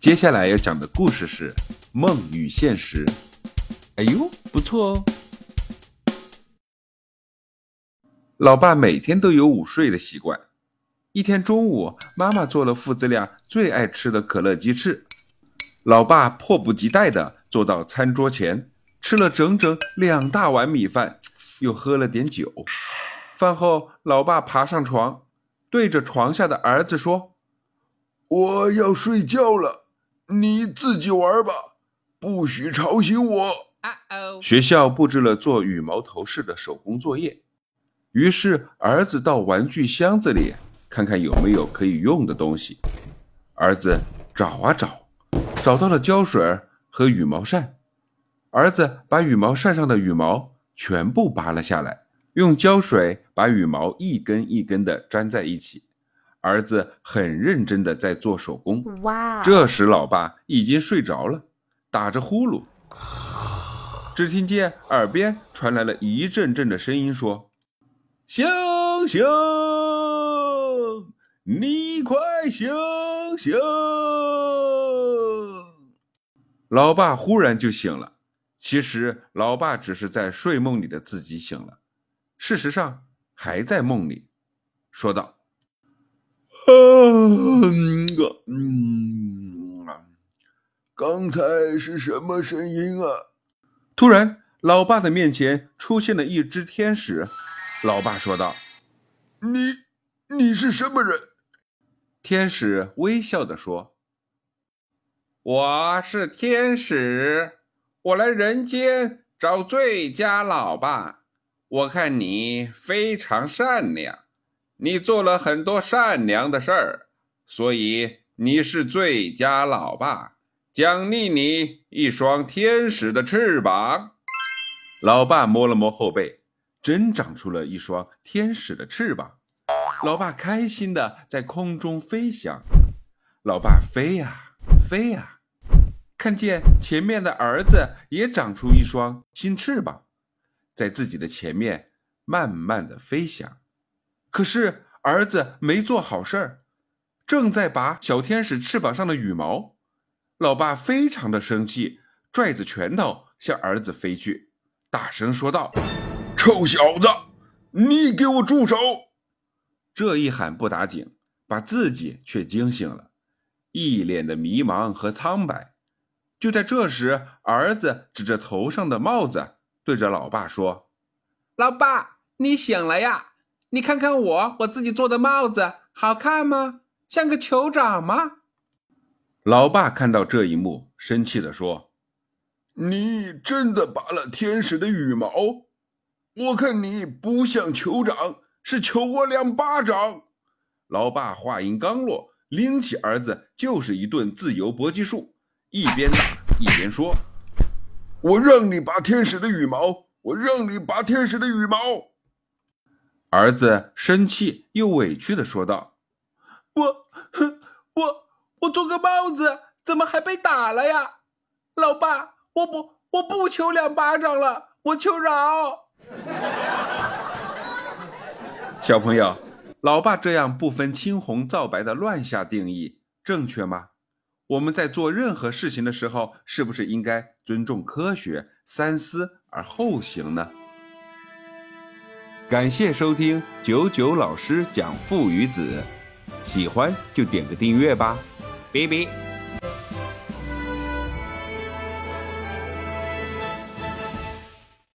接下来要讲的故事是《梦与现实》。哎呦，不错哦！老爸每天都有午睡的习惯。一天中午，妈妈做了父子俩最爱吃的可乐鸡翅。老爸迫不及待地坐到餐桌前，吃了整整两大碗米饭，又喝了点酒。饭后，老爸爬上床，对着床下的儿子说：“我要睡觉了，你自己玩吧，不许吵醒我。”学校布置了做羽毛头饰的手工作业，于是儿子到玩具箱子里看看有没有可以用的东西。儿子找啊找，找到了胶水和羽毛扇。儿子把羽毛扇上的羽毛全部拔了下来，用胶水把羽毛一根一根的粘在一起。儿子很认真的在做手工。哇！这时老爸已经睡着了，打着呼噜。只听见耳边传来了一阵阵的声音，说：“醒醒，你快醒醒！”老爸忽然就醒了。其实，老爸只是在睡梦里的自己醒了，事实上还在梦里，说道：“嗯，刚才是什么声音啊？”突然，老爸的面前出现了一只天使。老爸说道：“你，你是什么人？”天使微笑的说：“我是天使，我来人间找最佳老爸。我看你非常善良，你做了很多善良的事儿，所以你是最佳老爸。”奖励你一双天使的翅膀。老爸摸了摸后背，真长出了一双天使的翅膀。老爸开心的在空中飞翔。老爸飞呀飞呀，看见前面的儿子也长出一双新翅膀，在自己的前面慢慢的飞翔。可是儿子没做好事儿，正在拔小天使翅膀上的羽毛。老爸非常的生气，拽着拳头向儿子飞去，大声说道：“臭小子，你给我住手！”这一喊不打紧，把自己却惊醒了，一脸的迷茫和苍白。就在这时，儿子指着头上的帽子，对着老爸说：“老爸，你醒了呀？你看看我，我自己做的帽子好看吗？像个酋长吗？”老爸看到这一幕，生气地说：“你真的拔了天使的羽毛？我看你不像酋长，是求我两巴掌！”老爸话音刚落，拎起儿子就是一顿自由搏击术，一边打一边说：“我让你拔天使的羽毛，我让你拔天使的羽毛！”儿子生气又委屈地说道：“我，我。”我做个帽子，怎么还被打了呀？老爸，我不，我不求两巴掌了，我求饶。小朋友，老爸这样不分青红皂白的乱下定义，正确吗？我们在做任何事情的时候，是不是应该尊重科学，三思而后行呢？感谢收听九九老师讲父与子，喜欢就点个订阅吧。Baby